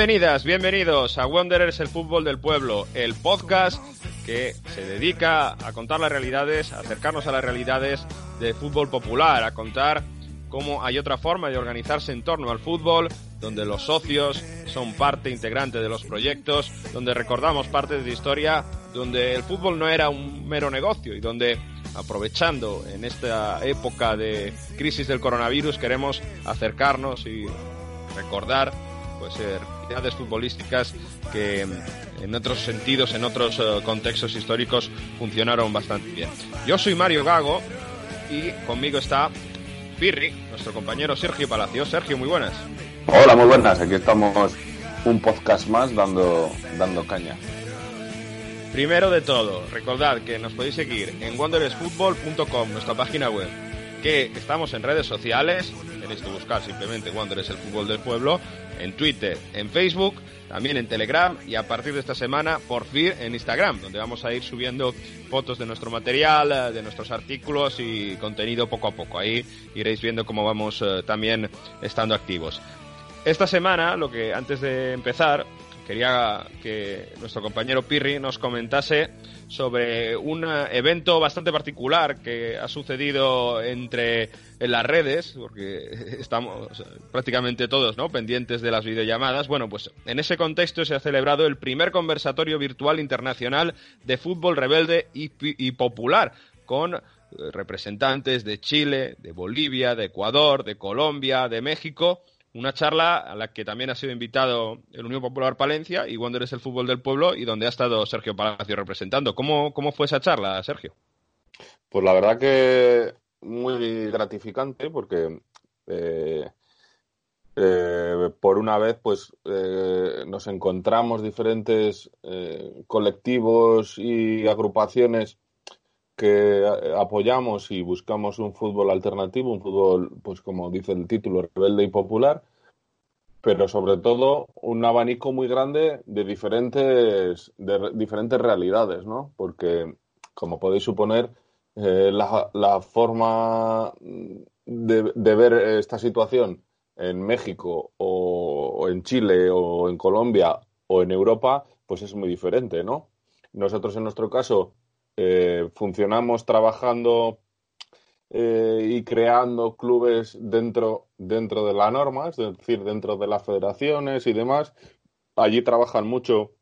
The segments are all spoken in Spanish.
Bienvenidas, bienvenidos a Wanderers el fútbol del pueblo, el podcast que se dedica a contar las realidades, acercarnos a las realidades del fútbol popular, a contar cómo hay otra forma de organizarse en torno al fútbol, donde los socios son parte integrante de los proyectos, donde recordamos parte de historia, donde el fútbol no era un mero negocio y donde aprovechando en esta época de crisis del coronavirus queremos acercarnos y recordar pues realidades futbolísticas que en otros sentidos, en otros eh, contextos históricos funcionaron bastante bien. Yo soy Mario Gago y conmigo está Pirri, nuestro compañero Sergio Palacio. Sergio, muy buenas. Hola, muy buenas. Aquí estamos un podcast más dando, dando caña. Primero de todo, recordad que nos podéis seguir en wanderesfootball.com, nuestra página web, que estamos en redes sociales, tenéis que buscar simplemente Wanderers el fútbol del pueblo, en Twitter, en Facebook, también en Telegram y a partir de esta semana por fin en Instagram, donde vamos a ir subiendo fotos de nuestro material, eh, de nuestros artículos y contenido poco a poco. Ahí iréis viendo cómo vamos eh, también estando activos. Esta semana, lo que antes de empezar, quería que nuestro compañero Pirri nos comentase sobre un evento bastante particular que ha sucedido entre en las redes, porque estamos prácticamente todos ¿no? pendientes de las videollamadas. Bueno, pues en ese contexto se ha celebrado el primer conversatorio virtual internacional de fútbol rebelde y, y popular, con eh, representantes de Chile, de Bolivia, de Ecuador, de Colombia, de México una charla a la que también ha sido invitado el Unión Popular Palencia y Wander es el fútbol del pueblo y donde ha estado Sergio Palacio representando. ¿Cómo, cómo fue esa charla, Sergio? Pues la verdad que muy gratificante porque eh, eh, por una vez pues eh, nos encontramos diferentes colectivos y agrupaciones que apoyamos y buscamos un fútbol alternativo, un fútbol, pues como dice el título, rebelde y popular, pero sobre todo un abanico muy grande de diferentes, de diferentes realidades, ¿no? Porque, como podéis suponer, eh, la, forma de, ver esta situación en México o en Chile o en Colombia o en Europa, pues es muy diferente, ¿no? Nosotros en nuestro caso eh, funcionamos trabajando eh, y creando clubes dentro, dentro de la norma, es decir, dentro de las federaciones y demás. Allí trabajan mucho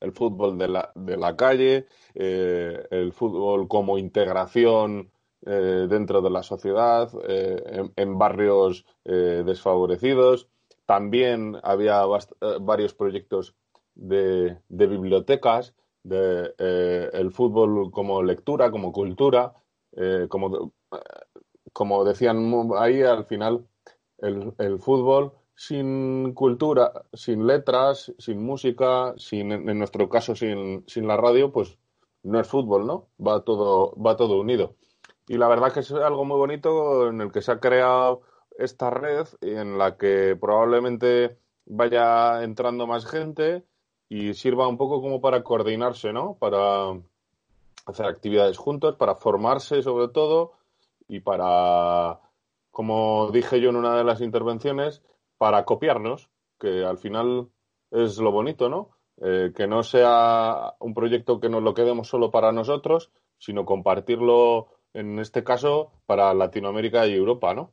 el fútbol de la, de la calle, eh, el fútbol como integración dentro de la sociedad, en, barrios desfavorecidos. También había varios proyectos de, de bibliotecas de eh, el fútbol como lectura, como cultura, eh, como, como decían ahí al final, el, el, fútbol sin cultura, sin letras, sin música, sin, en nuestro caso sin, sin la radio, pues no es fútbol, ¿no? Va todo, va todo unido. Y la verdad que es algo muy bonito en el que se ha creado esta red en la que probablemente vaya entrando más gente y sirva un poco como para coordinarse, ¿no? Para hacer actividades juntos, para formarse sobre todo y para, como dije yo en una de las intervenciones, para copiarnos, que al final es lo bonito, ¿no? Eh, que no sea un proyecto que nos lo quedemos solo para nosotros, sino compartirlo, en este caso, para Latinoamérica y Europa, ¿no?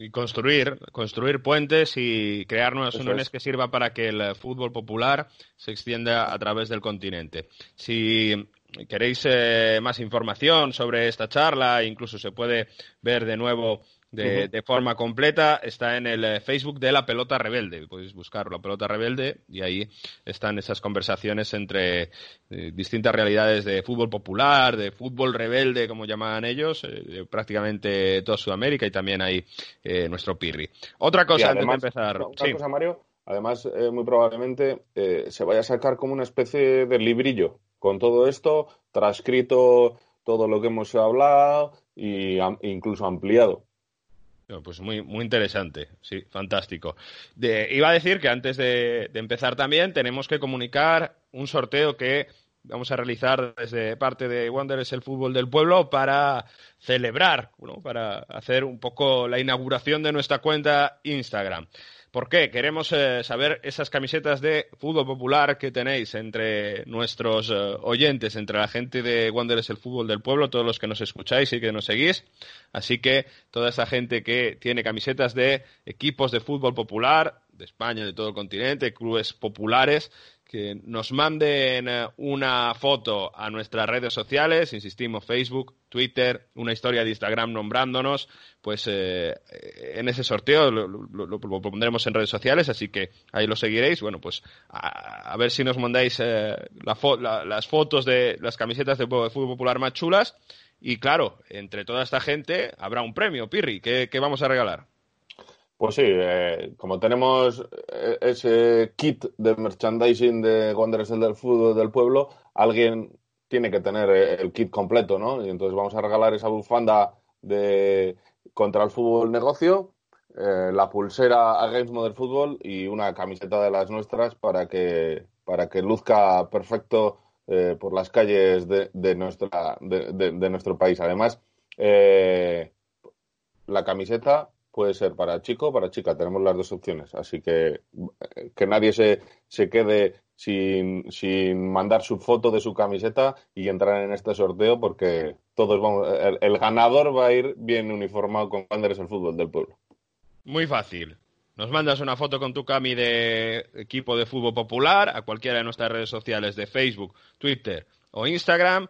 Y construir, construir puentes y crear nuevas uniones que sirva para que el fútbol popular se extienda a través del continente. Si queréis eh, más información sobre esta charla, incluso se puede ver de nuevo de, forma completa. Está en el eh, Facebook de La Pelota Rebelde. Podéis buscar La Pelota Rebelde y ahí están esas conversaciones entre eh, distintas realidades de fútbol popular, de fútbol rebelde, como llaman ellos, eh, de prácticamente toda Sudamérica y también ahí nuestro Pirri. Otra cosa antes de empezar. Otra cosa, Mario. Además, muy probablemente se vaya a sacar como una especie de librillo con todo esto, transcrito todo lo que hemos hablado e incluso ampliado. Pues muy, muy interesante, sí, fantástico. iba a decir que antes de, empezar también tenemos que comunicar un sorteo que vamos a realizar desde parte de Wanderers el fútbol del pueblo para celebrar, para hacer un poco la inauguración de nuestra cuenta Instagram. ¿Por qué? Queremos eh, saber esas camisetas de fútbol popular que tenéis entre nuestros eh, oyentes, entre la gente de Wanderers el Fútbol del Pueblo, todos los que nos escucháis y que nos seguís. Así que toda esa gente que tiene camisetas de equipos de fútbol popular, de España, de todo el continente, clubes populares, que nos manden eh, una foto a nuestras redes sociales, insistimos, Facebook, Twitter, una historia de Instagram nombrándonos, pues eh, en ese sorteo lo, pondremos en redes sociales, así que ahí lo seguiréis. Bueno, pues a, ver si nos mandáis eh, las fotos de las camisetas de, fútbol popular más chulas. Y claro, entre toda esta gente habrá un premio, Pirri, ¿qué, qué vamos a regalar? Pues sí, eh, como tenemos eh, ese kit de merchandising de Wanderers el del fútbol del pueblo, alguien tiene que tener eh, el kit completo, ¿no? Y entonces vamos a regalar esa bufanda de contra el fútbol negocio, la pulsera a Games Model Fútbol y una camiseta de las nuestras para que para que luzca perfecto por las calles de, de nuestra de, de, nuestro país. Además, la camiseta puede ser para chico o para chica. Tenemos las dos opciones. Así que que nadie se, se quede sin, sin mandar su foto de su camiseta y entrar en este sorteo porque todos vamos, el, ganador va a ir bien uniformado con Wanderers el fútbol del pueblo. Muy fácil. Nos mandas una foto con tu cami de equipo de fútbol popular a cualquiera de nuestras redes sociales de Facebook, Twitter o Instagram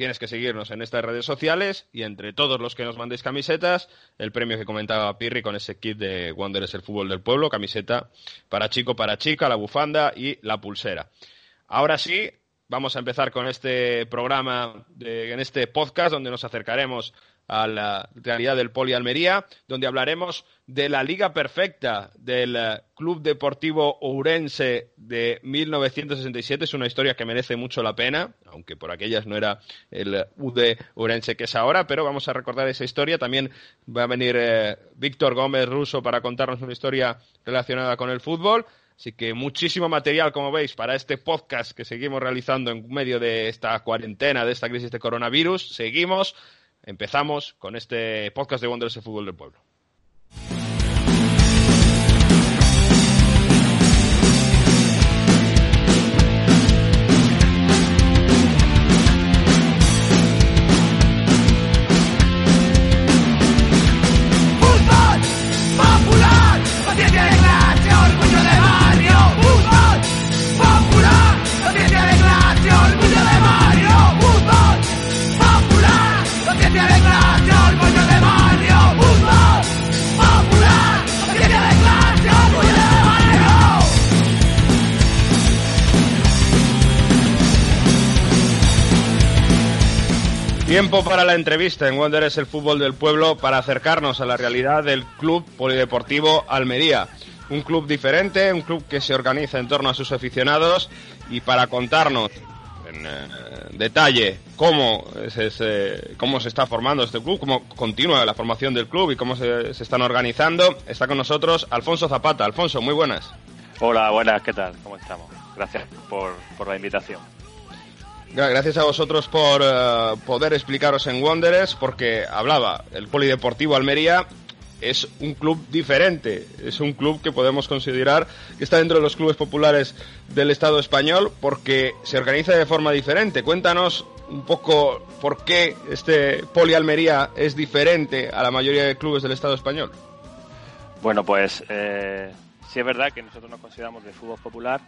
Tienes que seguirnos en estas redes sociales y entre todos los que nos mandéis camisetas, el premio que comentaba Pirri con ese kit de Wanderers el fútbol del pueblo, camiseta para chico, para chica, la bufanda y la pulsera. Ahora sí, vamos a empezar con este programa, en este podcast donde nos acercaremos a la realidad del Poli Almería, donde hablaremos de la Liga Perfecta del eh, Club Deportivo Ourense de 1967. Es una historia que merece mucho la pena, aunque por aquellas no era el UD Ourense que es ahora, pero vamos a recordar esa historia. También va a venir eh, Víctor Gómez Russo para contarnos una historia relacionada con el fútbol. Así que muchísimo material, como veis, para este podcast que seguimos realizando en medio de esta cuarentena, de esta crisis de coronavirus. Seguimos empezamos con este podcast de Wanderers de Fútbol del Pueblo. Tiempo para la entrevista en Wonder es el fútbol del pueblo para acercarnos a la realidad del Club Polideportivo Almería. Un club diferente, un club que se organiza en torno a sus aficionados y para contarnos en eh, detalle cómo se, cómo se está formando este club, cómo continúa la formación del club y cómo se, están organizando, está con nosotros Alfonso Zapata. Alfonso, muy buenas. Hola, buenas, ¿qué tal? ¿Cómo estamos? Gracias por, por la invitación. Gracias a vosotros por eh, poder explicaros en Wanderers, porque hablaba, el Polideportivo Almería es un club diferente, es un club que podemos considerar que está dentro de los clubes populares del Estado español porque se organiza de forma diferente. Cuéntanos un poco por qué este Poli Almería es diferente a la mayoría de clubes del Estado español. Bueno, pues eh, sí es verdad que nosotros nos consideramos de fútbol popular.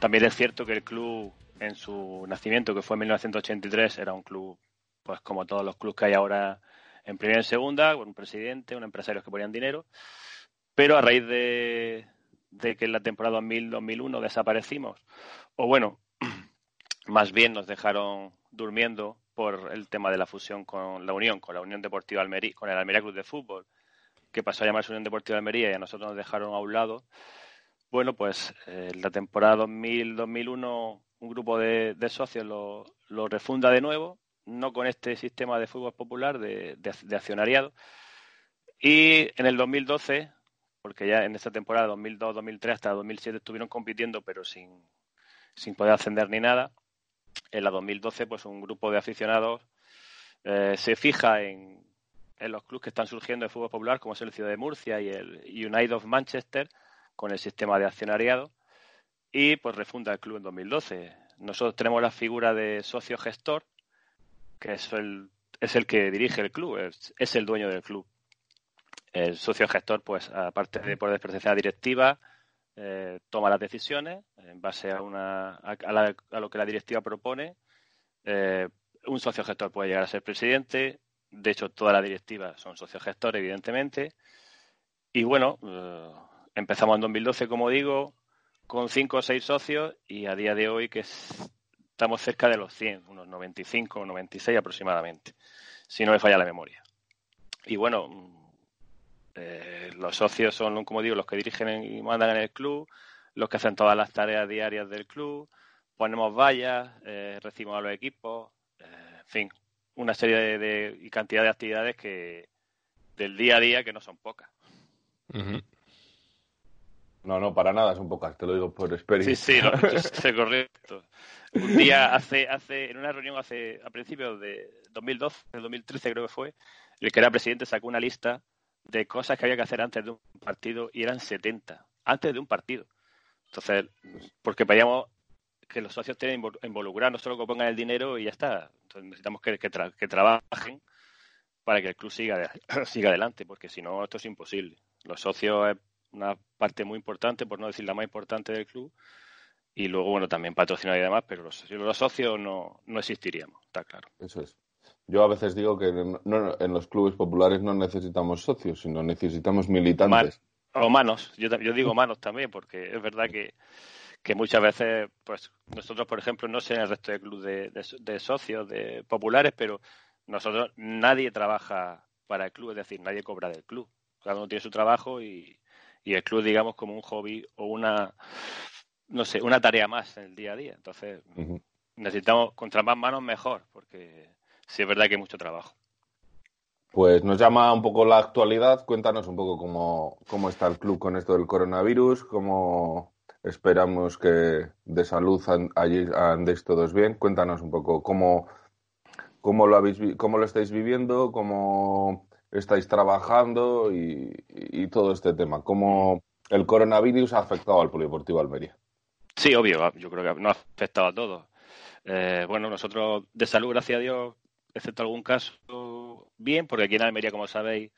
También es cierto que el club en su nacimiento, que fue en 1983, era un club, pues como todos los clubes que hay ahora en primera y en segunda, con un presidente, un empresario que ponían dinero. Pero a raíz de, que en la temporada 2000-2001 desaparecimos, o bueno, más bien nos dejaron durmiendo por el tema de la fusión con la Unión, con la Unión Deportiva Almería, con el Almería Club de Fútbol, que pasó a llamarse Unión Deportiva Almería y a nosotros nos dejaron a un lado. Bueno, pues eh, la temporada 2000-2001 un grupo de, socios lo, refunda de nuevo, no con este sistema de fútbol popular de, accionariado. Y en el 2012, porque ya en esta temporada 2002-2003 hasta 2007 estuvieron compitiendo, pero sin, poder ascender ni nada, en la 2012 pues un grupo de aficionados eh, se fija en, en, los clubes que están surgiendo de fútbol popular, como es el Ciudad de Murcia y el United of Manchester, con el sistema de accionariado y pues refunda el club en 2012. Nosotros tenemos la figura de socio gestor, que es el, es el que dirige el club, es, el dueño del club. El socio gestor, pues aparte de poder pertenecer a la directiva, eh, toma las decisiones en base a, una, a, lo que la directiva propone. Eh, un socio gestor puede llegar a ser presidente. De hecho, toda la directiva son socios gestores, evidentemente. Y bueno, eh, empezamos en 2012, como digo, con cinco o seis socios y a día de hoy que estamos cerca de los 100, unos 95 o 96 aproximadamente, si no me falla la memoria. Y bueno, eh, los socios son, como digo, los que dirigen y mandan en el club, los que hacen todas las tareas diarias del club, ponemos vallas, eh, recibimos a los equipos, eh, en fin, una serie de, y cantidad de actividades que del día a día que no son pocas. No, no, para nada son pocas, te lo digo por experiencia. Sí, sí, es correcto. Un día, hace, hace, en una reunión hace, a principios de 2012, de 2013 creo que fue, el que era presidente sacó una lista de cosas que había que hacer antes de un partido y eran 70, antes de un partido. Entonces, porque veíamos que los socios tienen involucrar, no solo que pongan el dinero y ya está. Entonces necesitamos que, que, que trabajen para que el club siga, siga adelante, porque si no, esto es imposible. Los socios una parte muy importante, por no decir la más importante del club, y luego, bueno, también patrocinar y demás, pero los, los socios no, no existiríamos, está claro. Eso es. Yo a veces digo que no, en los clubes populares no necesitamos socios, sino necesitamos militantes. o manos, yo, yo digo manos también, porque es verdad que, que muchas veces, pues nosotros, por ejemplo, no sé en el resto de clubes de, socios, de populares, pero nosotros nadie trabaja para el club, es decir, nadie cobra del club. Cada uno tiene su trabajo y, y el club, digamos, como un hobby o una, no sé, una tarea más en el día a día. Entonces, necesitamos, contra más manos, mejor, porque sí es verdad que hay mucho trabajo. Pues nos llama un poco la actualidad. Cuéntanos un poco cómo, cómo está el club con esto del coronavirus, cómo esperamos que de salud allí andéis todos bien. Cuéntanos un poco cómo, cómo, lo, habéis, cómo lo estáis viviendo, cómo estáis trabajando y, todo este tema. ¿Cómo el coronavirus ha afectado al Polideportivo Almería? Sí, obvio, yo creo que no ha afectado a todos. Eh, bueno, nosotros de salud, gracias a Dios, excepto algún caso, bien, porque aquí en Almería, como sabéis,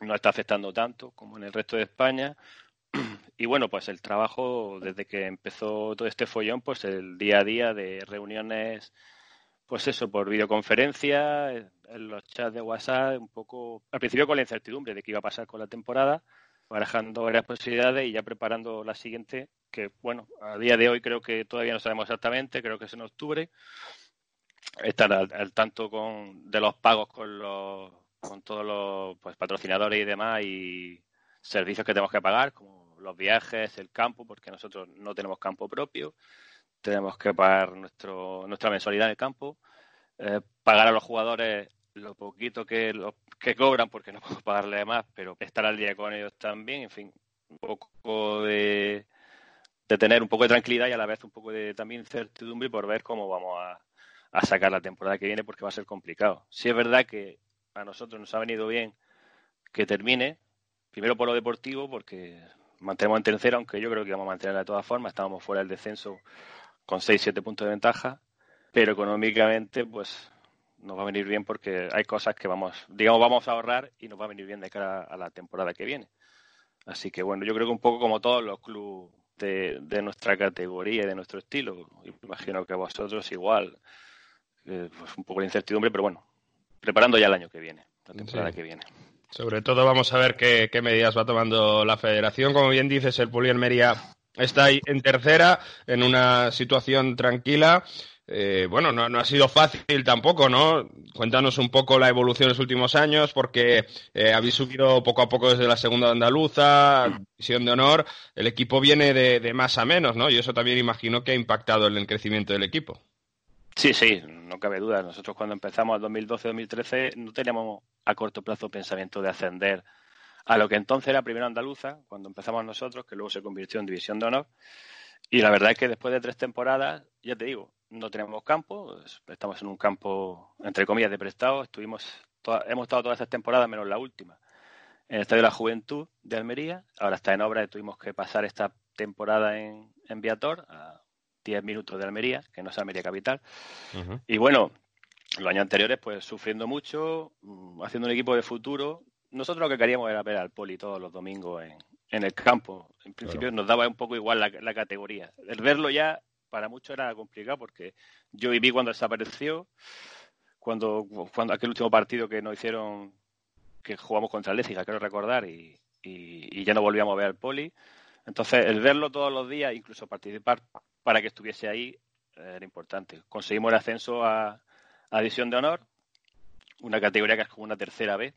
no está afectando tanto como en el resto de España. Y bueno, pues el trabajo, desde que empezó todo este follón, pues el día a día de reuniones, pues eso, por videoconferencia, en los chats de WhatsApp, un poco, al principio con la incertidumbre de qué iba a pasar con la temporada, barajando varias posibilidades y ya preparando la siguiente, que bueno, a día de hoy creo que todavía no sabemos exactamente, creo que es en octubre, estar al, tanto con, de los pagos con los con todos los pues, patrocinadores y demás y servicios que tenemos que pagar, como los viajes, el campo, porque nosotros no tenemos campo propio, tenemos que pagar nuestro, nuestra mensualidad en el campo, eh, pagar a los jugadores lo poquito que, lo, que cobran, porque no puedo pagarle más, pero estar al día con ellos también, en fin, un poco de, de tener un poco de tranquilidad y a la vez un poco de también certidumbre por ver cómo vamos a, a sacar la temporada que viene porque va a ser complicado. Si es verdad que a nosotros nos ha venido bien que termine, primero por lo deportivo, porque mantenemos en tercera, aunque yo creo que vamos a mantener de todas formas, estábamos fuera del descenso con 6-7 puntos de ventaja, pero económicamente pues nos va a venir bien porque hay cosas que vamos, digamos, vamos a ahorrar y nos va a venir bien de cara a la temporada que viene. Así que bueno, yo creo que un poco como todos los clubes de, nuestra categoría y de nuestro estilo, imagino que vosotros igual, eh, pues un poco de incertidumbre, pero bueno, preparando ya el año que viene, la temporada que viene. Sobre todo vamos a ver qué, qué, medidas va tomando la federación. Como bien dices, el Puli está ahí en tercera, en una situación tranquila. Eh, bueno, no, ha sido fácil tampoco, ¿no? Cuéntanos un poco la evolución de los últimos años, porque eh, habéis subido poco a poco desde la segunda andaluza, división de honor. El equipo viene de, más a menos, ¿no? Y eso también imagino que ha impactado en el crecimiento del equipo. Sí, sí, no cabe duda. Nosotros cuando empezamos el 2012-2013 no teníamos a corto plazo pensamiento de ascender a lo que entonces era primera andaluza, cuando empezamos nosotros, que luego se convirtió en división de honor. Y la verdad es que después de tres temporadas, ya te digo, no tenemos campo, estamos en un campo, entre comillas, de prestado. Estuvimos hemos estado todas estas temporadas menos la última en el Estadio de la Juventud de Almería. Ahora está en obra y tuvimos que pasar esta temporada en, en Viator, a 10 minutos de Almería, que no es Almería Capital. Y bueno, los años anteriores, pues sufriendo mucho, mm, haciendo un equipo de futuro. Nosotros lo que queríamos era ver al Poli todos los domingos en, en el campo. En principio nos daba un poco igual la, categoría. El verlo ya para muchos era complicado porque yo viví cuando desapareció, cuando, cuando aquel último partido que nos hicieron, que jugamos contra el Léziga, quiero recordar, y, y, ya no volvíamos a ver al Poli. Entonces, el verlo todos los días, incluso participar para que estuviese ahí, era importante. Conseguimos el ascenso a, a División de Honor, una categoría que es como una tercera vez,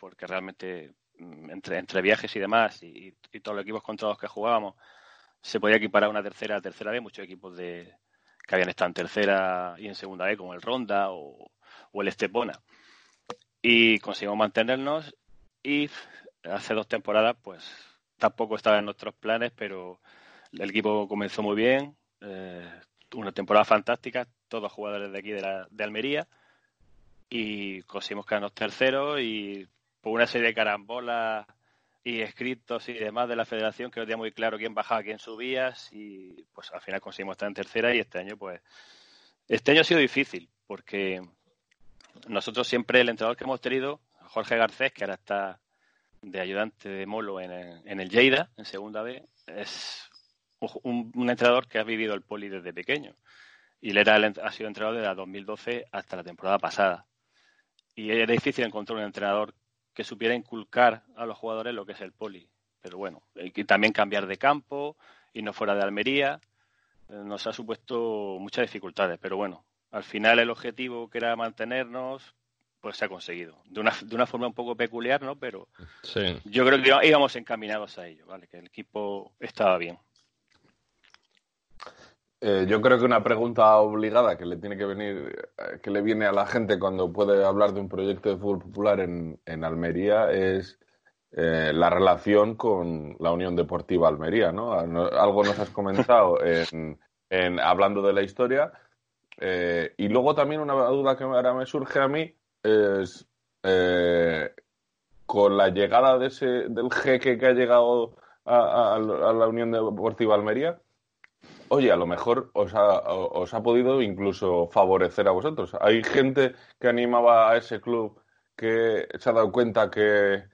porque realmente mm, entre, viajes y demás y, todos los equipos contra los que jugábamos se podía equiparar a una tercera a tercera vez, muchos equipos de que habían estado en tercera y en segunda vez, como el Ronda o, el Estepona. Y conseguimos mantenernos y hace dos temporadas pues tampoco estaba en nuestros planes, pero el equipo comenzó muy bien, eh, una temporada fantástica, todos jugadores de aquí de, de Almería, y conseguimos quedarnos terceros y por una serie de carambolas y escritos y demás de la federación que no tenía muy claro quién bajaba, quién subía y pues al final conseguimos estar en tercera y este año pues este año ha sido difícil porque nosotros siempre el entrenador que hemos tenido, Jorge Garcés, que ahora está de ayudante de Molo en el, en el Lleida, en segunda B, es un, entrenador que ha vivido el poli desde pequeño. Y él era ha sido entrenador desde la 2012 hasta la temporada pasada. Y era difícil encontrar un entrenador que supiera inculcar a los jugadores lo que es el poli. Pero bueno, y también cambiar de campo y no fuera de Almería eh, nos ha supuesto muchas dificultades. Pero bueno, al final el objetivo que era mantenernos, pues se ha conseguido. De una, de una forma un poco peculiar, ¿no? Pero yo creo que íbamos encaminados a ello, ¿vale? Que el equipo estaba bien. Eh, yo creo que una pregunta obligada que le tiene que venir, eh, que le viene a la gente cuando puede hablar de un proyecto de fútbol popular en, Almería es eh, la relación con la Unión Deportiva Almería, ¿no? Algo nos has comentado en, hablando de la historia. y luego también una duda que ahora me surge a mí es con la llegada de ese, del jeque que ha llegado a la Unión Deportiva Almería oye, a lo mejor os ha, os ha podido incluso favorecer a vosotros. Hay gente que animaba a ese club que se ha dado cuenta que,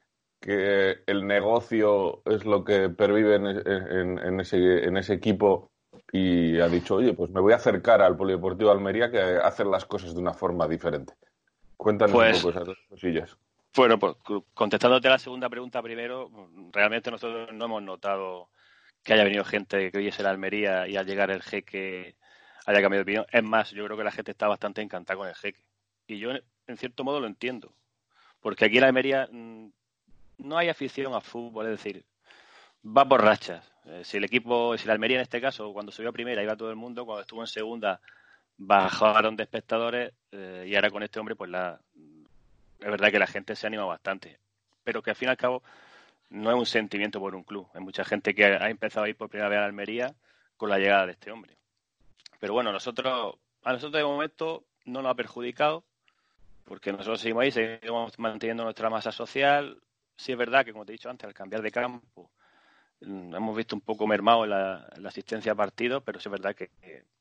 el negocio es lo que pervive en, ese, en ese equipo y ha dicho, oye, pues me voy a acercar al Polideportivo Almería que hacer las cosas de una forma diferente. Cuéntanos un pues poco esas cosillas. Bueno, pues contestándote a la segunda pregunta primero, realmente nosotros no hemos notado que haya venido gente que hoy es la Almería y al llegar el jeque haya cambiado de opinión. Es más, yo creo que la gente está bastante encantada con el jeque. Y yo, en cierto modo, lo entiendo. Porque aquí en la Almería mm, no hay afición a fútbol, es decir, va por rachas. Eh, si el equipo, si la Almería en este caso, cuando subió a primera iba todo el mundo, cuando estuvo en segunda bajaron de espectadores eh, y ahora con este hombre, pues la, es verdad que la gente se anima bastante. Pero que al fin y al cabo no es un sentimiento por un club. Hay mucha gente que ha empezado a ir por primera vez a Almería con la llegada de este hombre. Pero bueno, nosotros, a nosotros de momento no nos ha perjudicado, porque nosotros seguimos ahí, seguimos manteniendo nuestra masa social. Sí es verdad que, como te he dicho antes, al cambiar de campo, mm, hemos visto un poco mermado la, la asistencia a partidos, pero sí es verdad que,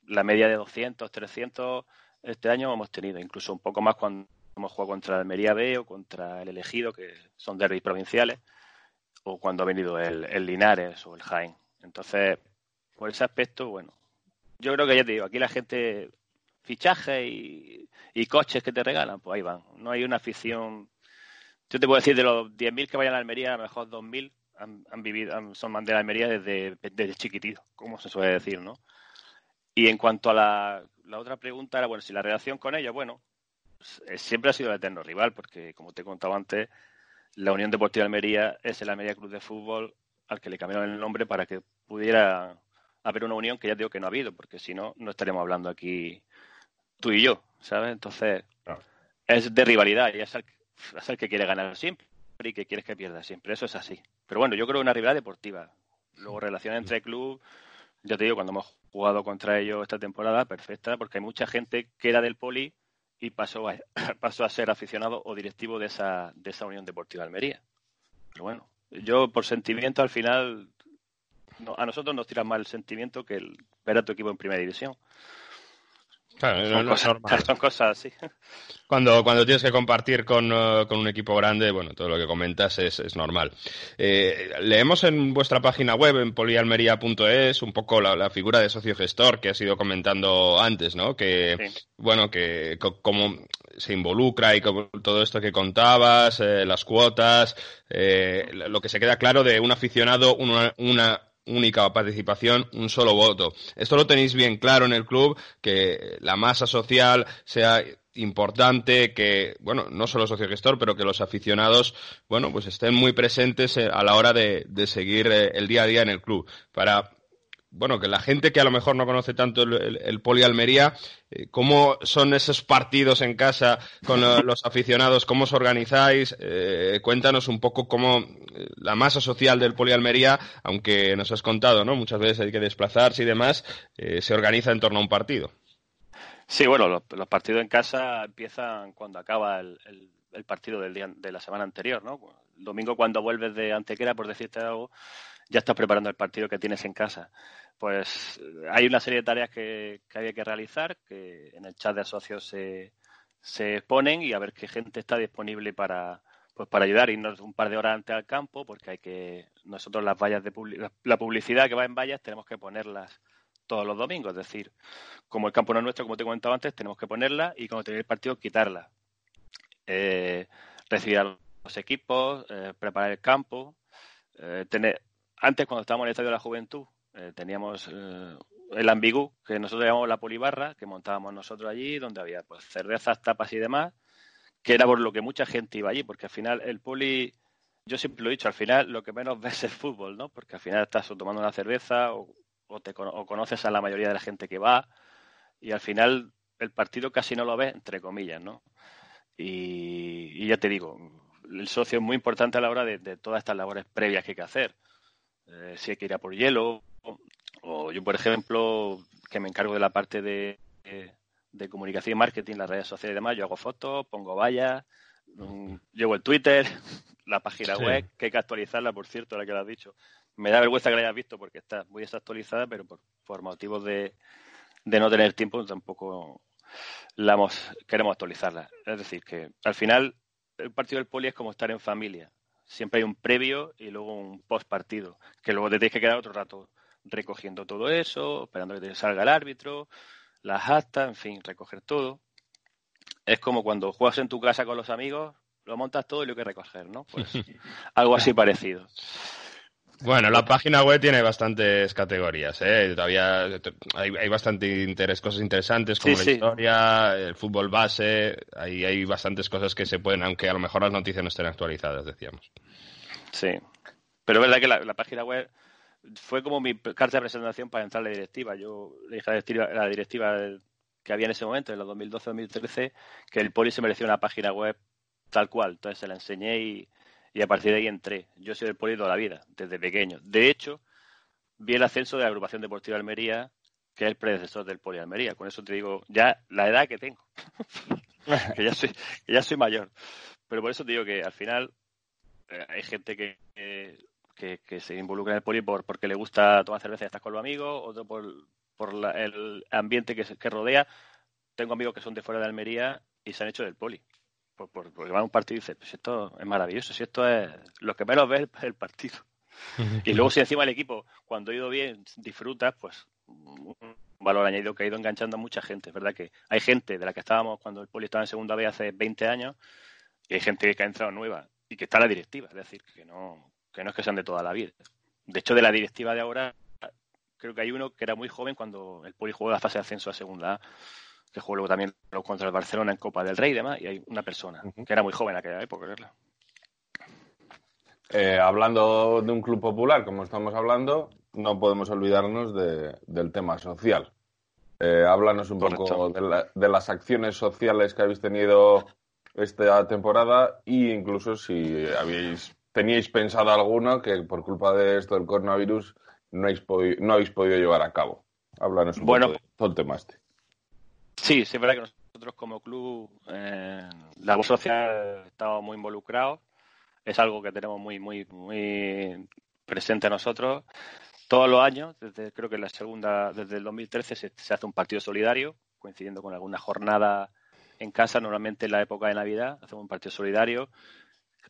la media de 200, 300 este año hemos tenido, incluso un poco más cuando hemos jugado contra Almería B o contra el Elegido, que son derbis provinciales o cuando ha venido el, Linares o el Jaén. Entonces, por ese aspecto, bueno, yo creo que ya te digo, aquí la gente, fichaje y, coches que te regalan, pues ahí van. No hay una afición. Yo te puedo decir, de los 10.000 que vayan a Almería, a lo mejor 2.000 han, han vivido, son de Almería desde, desde chiquitito, como se suele decir, ¿no? Y en cuanto a la, la otra pregunta, era, bueno, si la relación con ellos, bueno, siempre ha sido el eterno rival, porque como te he contado antes, la Unión Deportiva de Almería es el Almería Club de Fútbol al que le cambiaron el nombre para que pudiera haber una unión que ya digo que no ha habido, porque si no, no estaríamos hablando aquí tú y yo, ¿sabes? Entonces, es de rivalidad y es el, que quiere ganar siempre y que quieres que pierda siempre. Eso es así. Pero bueno, yo creo que una rivalidad deportiva. Luego, relación entre club, ya te digo, cuando hemos jugado contra ellos esta temporada, perfecta, porque hay mucha gente que era del poli y pasó a, pasó a ser aficionado o directivo de esa, de esa Unión Deportiva Almería. Pero bueno, yo por sentimiento al final, a nosotros nos tira más el sentimiento que el ver a tu equipo en primera división. Claro, son, no, cosas, normal. son cosas así. Cuando, cuando tienes que compartir con, uh, con, un equipo grande, bueno, todo lo que comentas es, es normal. Eh, leemos en vuestra página web, en polialmería.es, un poco la, la, figura de socio gestor que has ido comentando antes, ¿no? Que, sí. bueno, que cómo se involucra y todo esto que contabas, eh, las cuotas, eh, lo que se queda claro de un aficionado, una, una única participación, un solo voto. Esto lo tenéis bien claro en el club, que la masa social sea importante, que, bueno, no solo socio gestor, pero que los aficionados, bueno, pues estén muy presentes a la hora de, de seguir eh, el día a día en el club. Para, bueno, que la gente que a lo mejor no conoce tanto el, el, Poli Almería, eh, ¿cómo son esos partidos en casa con los aficionados? ¿Cómo os organizáis? Eh, cuéntanos un poco cómo eh, la masa social del Poli Almería, aunque nos has contado, ¿no? Muchas veces hay que desplazarse y demás, eh, se organiza en torno a un partido. Sí, bueno, los, partidos en casa empiezan cuando acaba el, el, el, partido del día de la semana anterior, ¿no? Domingo cuando vuelves de Antequera, por decirte algo, ya estás preparando el partido que tienes en casa. Pues hay una serie de tareas que, que hay que realizar, que en el chat de socios se, se exponen y a ver qué gente está disponible para, pues para ayudar, irnos un par de horas antes al campo, porque hay que, nosotros las vallas de public, la publicidad que va en vallas tenemos que ponerlas todos los domingos, es decir, como el campo no es nuestro, como te he comentado antes, tenemos que ponerla y cuando termine el partido quitarla. Eh, recibir a los equipos, eh, preparar el campo, eh, tener, antes cuando estábamos en el Estadio de la Juventud, eh, teníamos eh, el ambigú, que nosotros llamamos la polibarra, que montábamos nosotros allí, donde había pues cervezas, tapas y demás, que era por lo que mucha gente iba allí, porque al final el poli, yo siempre lo he dicho, al final lo que menos ves es fútbol, ¿no? Porque al final estás tomando una cerveza o, o, te, o conoces a la mayoría de la gente que va y al final el partido casi no lo ves, entre comillas, ¿no? Y, ya te digo, el socio es muy importante a la hora de todas estas labores previas que hay que hacer. Eh, si hay que ir a por hielo, o, o, yo, por ejemplo, que me encargo de la parte de, de, comunicación y marketing, las redes sociales y demás, yo hago fotos, pongo vallas, um, llevo el Twitter, la página sí. web, que hay que actualizarla, por cierto, la que lo has dicho. Me da vergüenza que la hayas visto porque está muy desactualizada, pero por, por motivos de, de no tener tiempo tampoco la hemos, queremos actualizarla. Es decir, que al final el partido del poli es como estar en familia. Siempre hay un previo y luego un post partido, que luego te tienes que quedar otro rato recogiendo todo eso, esperando que te salga el árbitro, las actas, en fin, recoger todo. Es como cuando juegas en tu casa con los amigos, lo montas todo y lo hay que recoger, ¿no? Pues algo así parecido. Bueno, la página web tiene bastantes categorías, ¿eh? Todavía hay, hay bastante interés, cosas interesantes como sí, la sí. historia, el fútbol base, hay, hay bastantes cosas que se pueden, aunque a lo mejor las noticias no estén actualizadas, decíamos. Sí, pero es verdad que la, la página web fue como mi carta de presentación para entrar a la directiva. Yo le dije a la directiva, la directiva que había en ese momento, en los 2012-2013, que el Poli se merecía una página web tal cual. Entonces se la enseñé y, y a partir de ahí entré. Yo soy del Poli toda la vida, desde pequeño. De hecho, vi el ascenso de la agrupación deportiva de Almería, que es el predecesor del Poli Almería. Con eso te digo ya la edad que tengo, ya soy, que ya soy mayor. Pero por eso te digo que al final eh, hay gente que, que, se involucra en el Poli por, porque le gusta tomar cerveza y estar con los amigos, otro por, por el ambiente que, que rodea. Tengo amigos que son de fuera de Almería y se han hecho del Poli por, por, porque va a un partido y dice, pues esto es maravilloso, si esto es lo que menos ves es el partido. y luego si encima el equipo, cuando ha ido bien, disfrutas, pues un valor añadido que ha ido enganchando a mucha gente. Es verdad que hay gente de la que estábamos cuando el Poli estaba en segunda vez hace 20 años y hay gente que ha entrado nueva y que está en la directiva, es decir, que no, que no es que sean de toda la vida. De hecho, de la directiva de ahora, creo que hay uno que era muy joven cuando el Poli jugó la fase de ascenso a segunda A que jugó luego también contra el Barcelona en Copa del Rey y demás, y hay una persona uh -huh. que era muy joven en aquella época. Eh, hablando de un club popular, como estamos hablando, no podemos olvidarnos de, del tema social. Eh, háblanos un Correcto. poco de, la, de, las acciones sociales que habéis tenido esta temporada e incluso si habéis, teníais pensado alguno que por culpa de esto del coronavirus no habéis, no habéis podido llevar a cabo. Háblanos un bueno, poco de todo el tema este. Sí, sí es verdad que nosotros como club, eh, la voz social, estamos muy involucrados. es algo que tenemos muy, muy, muy presente nosotros. Todos los años, desde creo que la segunda, desde el 2013 se, se hace un partido solidario, coincidiendo con alguna jornada en casa, normalmente en la época de Navidad, hacemos un partido solidario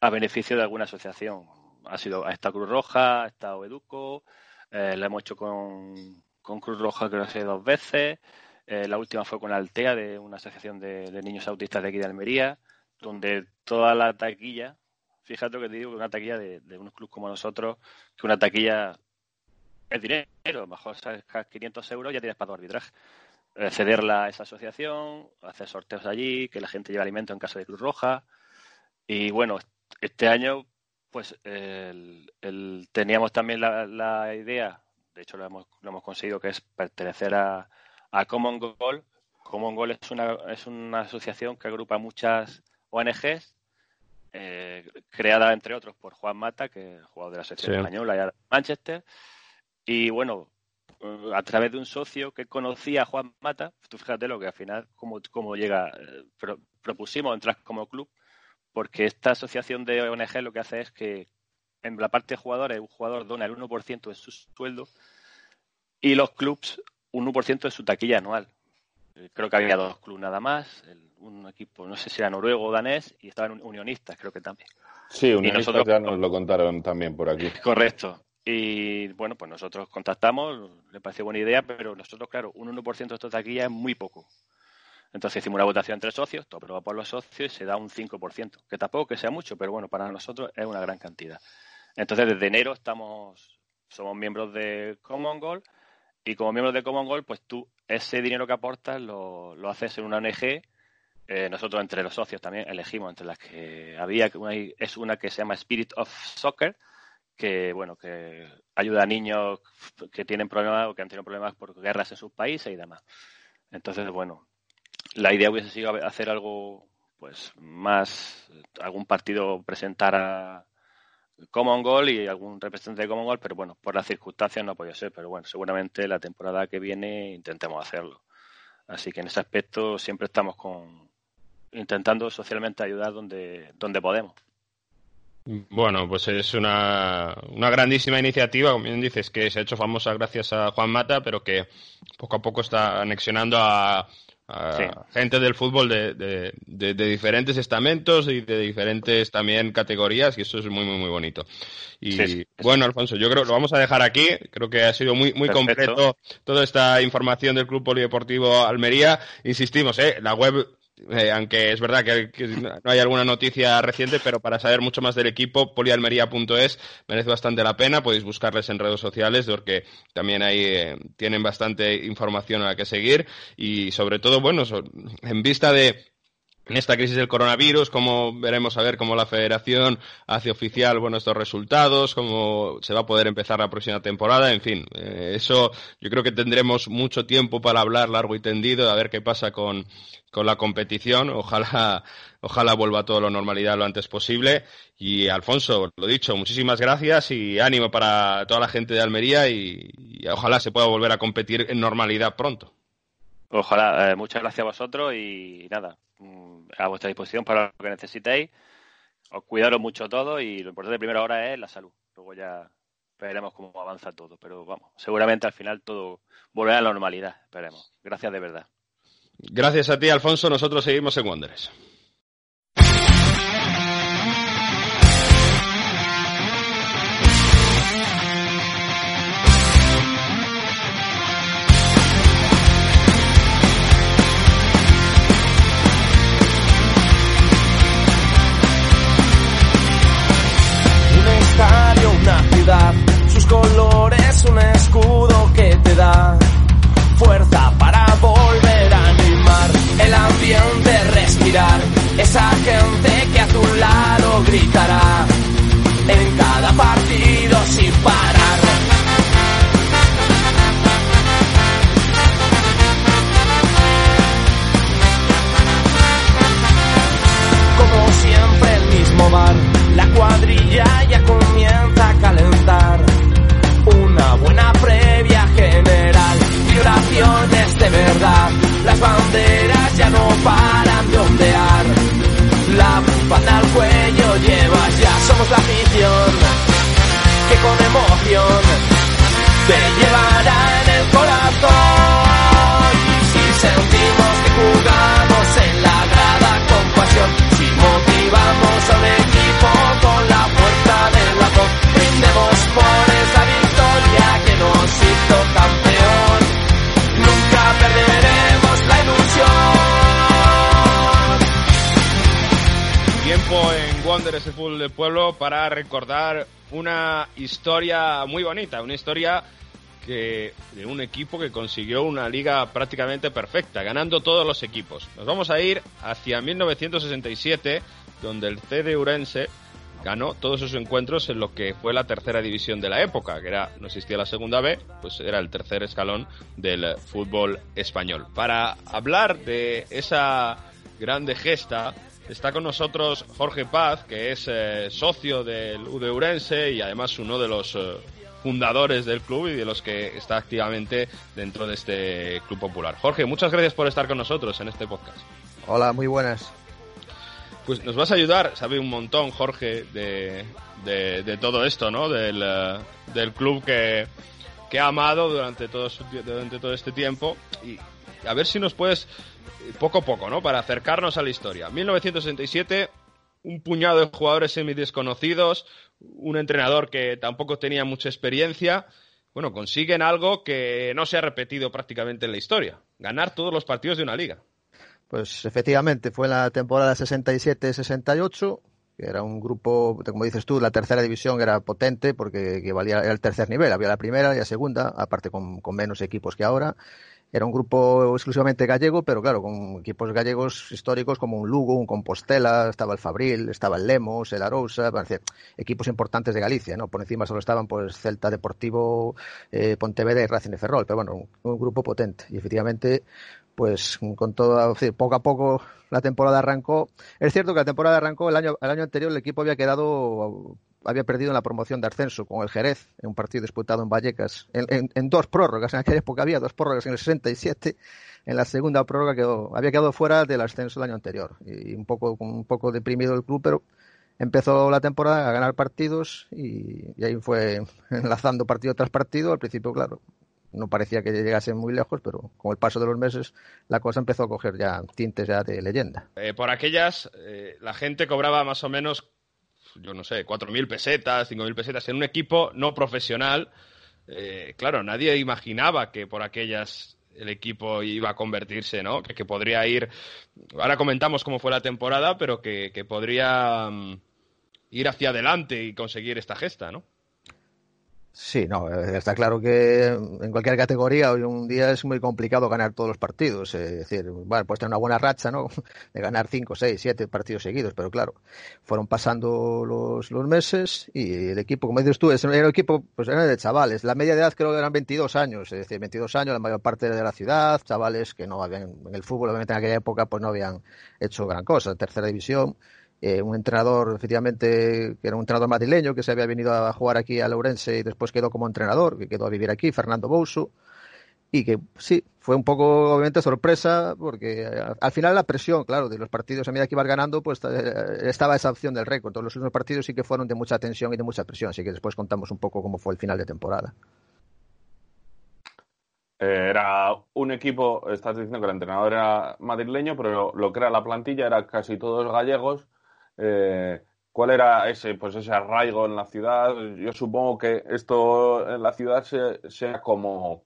a beneficio de alguna asociación. Ha sido a esta Cruz Roja, ha estado Educo, eh, lo hemos hecho con, con Cruz Roja creo que dos veces, eh, la última fue con Altea, de una asociación de, niños autistas de aquí de Almería, donde toda la taquilla, fíjate lo que te digo, que una taquilla de, de unos clubes como nosotros, que una taquilla es dinero, mejor sacas 500 euros ya tienes para tu arbitraje. Eh, cederla a esa asociación, hacer sorteos allí, que la gente lleve alimento en casa de Cruz Roja. Y bueno, este año pues el, teníamos también la, idea, de hecho lo hemos, lo hemos conseguido, que es pertenecer a, a Common Goal. Common Goal es una, es una asociación que agrupa muchas ONGs, eh, creada entre otros por Juan Mata, que es jugador de la selección española de Manchester. Y bueno, a través de un socio que conocía a Juan Mata, tú fíjate lo que al final, cómo, cómo llega, eh, propusimos entrar como club, porque esta asociación de ONG lo que hace es que en la parte de jugadores, un jugador dona el 1% de su sueldo y los clubs un 1% de su taquilla anual. Eh, creo que había dos clubes nada más, un equipo, no sé si era noruego o danés, y estaban unionistas, creo que también. Sí, unionistas ya nos lo contaron también por aquí. Correcto. Y bueno, pues nosotros contactamos, le pareció buena idea, pero nosotros, claro, un 1% de esta taquilla es muy poco. Entonces hicimos una votación entre socios, todo aprobado por los socios y se da un 5%, que tampoco que sea mucho, pero bueno, para nosotros es una gran cantidad. Entonces desde enero estamos, somos miembros de Common Goal y como miembros de Common Goal, pues tú ese dinero que aportas lo, lo haces en una ONG. Eh, nosotros entre los socios también elegimos entre las que había, es una que se llama Spirit of Soccer, que bueno que ayuda a niños que tienen problemas o que han tenido problemas por guerras en sus países y demás. Entonces, bueno, la idea hubiese sido hacer algo pues más algún partido presentar a Common Goal y algún representante de Common Goal, pero bueno, por las circunstancias no podía ser, pero bueno, seguramente la temporada que viene intentemos hacerlo. Así que en ese aspecto siempre estamos con intentando socialmente ayudar donde donde podemos. Bueno, pues es una, una grandísima iniciativa, como bien dices, que se ha hecho famosa gracias a Juan Mata, pero que poco a poco está anexionando a, gente del fútbol de, de, diferentes estamentos y de diferentes también categorías y eso es muy muy muy bonito. Y bueno Alfonso yo creo que lo vamos a dejar aquí. Creo que ha sido muy muy completo toda esta información del Club Polideportivo Almería. Insistimos eh la web eh, aunque es verdad que, no hay alguna noticia reciente, pero para saber mucho más del equipo, polialmería.es merece bastante la pena. Podéis buscarles en redes sociales porque también ahí eh, tienen bastante información a la que seguir y sobre todo, bueno, en vista de en esta crisis del coronavirus, cómo veremos a ver cómo la federación hace oficial bueno, estos resultados, cómo se va a poder empezar la próxima temporada, en fin, eh, eso yo creo que tendremos mucho tiempo para hablar largo y tendido, a ver qué pasa con, con la competición, ojalá, ojalá vuelva todo a la normalidad lo antes posible. Y Alfonso, lo dicho, muchísimas gracias y ánimo para toda la gente de Almería y, y ojalá se pueda volver a competir en normalidad pronto. Ojalá, eh, muchas gracias a vosotros y nada, mm, a vuestra disposición para lo que necesitéis. Os cuidaros mucho todo y lo importante primero ahora es la salud. Luego ya veremos cómo avanza todo, pero vamos, seguramente al final todo volverá a la normalidad, esperemos. Gracias de verdad. Gracias a ti, Alfonso. Nosotros seguimos en Wanderers. es un escudo que te da fuerza para volver a animar el ambiente, respirar esa gente que a tu lado gritará en cada partido sin parar. Como siempre el mismo bar, la cuadrilla y paran de ondear. La bufanda al cuello llevas ya, somos la afición que con emoción te llevará en el corazón. Si sentimos que jugamos en la grada con pasión, si motivamos a un fútbol del pueblo para recordar una historia muy bonita, una historia que de un equipo que consiguió una liga prácticamente perfecta, ganando todos los equipos. Nos vamos a ir hacia 1967, donde el CD Urense ganó todos sus encuentros en lo que fue la tercera división de la época, que era no existía la segunda B, pues era el tercer escalón del fútbol español. Para hablar de esa grande gesta, está con nosotros Jorge Paz, que es eh, socio del Udeurense y además uno de los eh, fundadores del club y de los que está activamente dentro de este club popular. Jorge, muchas gracias por estar con nosotros en este podcast. Hola, muy buenas. Pues nos vas a ayudar, sabe un montón, Jorge, de, de, todo esto, ¿no? Del, eh, del club que, que, ha amado durante todo, durante todo este tiempo. Y a ver si nos puedes, poco a poco, ¿no? Para acercarnos a la historia. 1967, un puñado de jugadores semi-desconocidos, un entrenador que tampoco tenía mucha experiencia. Bueno, consiguen algo que no se ha repetido prácticamente en la historia. Ganar todos los partidos de una liga. Pues efectivamente, fue en la temporada 67-68, que era un grupo, como dices tú, la tercera división era potente porque valía, era el tercer nivel, había la primera y la segunda, aparte con, menos equipos que ahora. Era un grupo exclusivamente gallego, pero claro, con equipos gallegos históricos como un Lugo, un Compostela, estaba el Fabril, estaba el Lemos, el Arousa, equipos importantes de Galicia, ¿no? Por encima solo estaban pues Celta Deportivo, eh, Pontevedra y Racing de Ferrol, pero bueno, un grupo potente. Y efectivamente, pues con decir, poco a poco la temporada arrancó. Es cierto que la temporada arrancó el año, el año anterior el equipo había quedado, había perdido en la promoción de ascenso con el Jerez en un partido disputado en Vallecas, en, dos prórrogas, en aquella época había dos prórrogas en el 67, en la segunda prórroga quedó, había quedado fuera del ascenso el año anterior. Y un poco, un poco deprimido el club, pero empezó la temporada a ganar partidos y, ahí fue enlazando partido tras partido, al principio claro, no parecía que llegase muy lejos, pero con el paso de los meses la cosa empezó a coger ya tintes ya de leyenda. Eh, por aquellas, eh, la gente cobraba más o menos, yo no sé, 4.000 pesetas, 5.000 pesetas en un equipo no profesional. Eh, claro, nadie imaginaba que por aquellas el equipo iba a convertirse, ¿no? Que, podría ir. Ahora comentamos cómo fue la temporada, pero que, que podría mm, ir hacia adelante y conseguir esta gesta, ¿no? Sí, no, eh, está claro que en cualquier categoría hoy un día es muy complicado ganar todos los partidos. Es decir, bueno, puedes tener una buena racha, ¿no? De ganar cinco, seis, siete partidos seguidos, pero claro, fueron pasando los, los meses y el equipo, como dices tú, era un equipo, pues era de chavales. La media edad creo que eran 22 años, es decir, 22 años, la mayor parte de la ciudad, chavales que no habían, en el fútbol, obviamente en aquella época, pues no habían hecho gran cosa, tercera división eh, un entrenador, efectivamente, que era un entrenador madrileño que se había venido a jugar aquí a Lourense y después quedó como entrenador, que quedó a vivir aquí, Fernando Bousu, y que sí, fue un poco, obviamente, sorpresa, porque eh, al final la presión, claro, de los partidos a medida que iban ganando, pues eh, estaba esa opción del récord. Todos los últimos partidos sí que fueron de mucha tensión y de mucha presión, así que después contamos un poco cómo fue el final de temporada. Era un equipo, estás diciendo que el entrenador era madrileño, pero lo que era la plantilla era casi todos gallegos eh, ¿Cuál era ese, pues ese arraigo en la ciudad? Yo supongo que esto en la ciudad sea, como,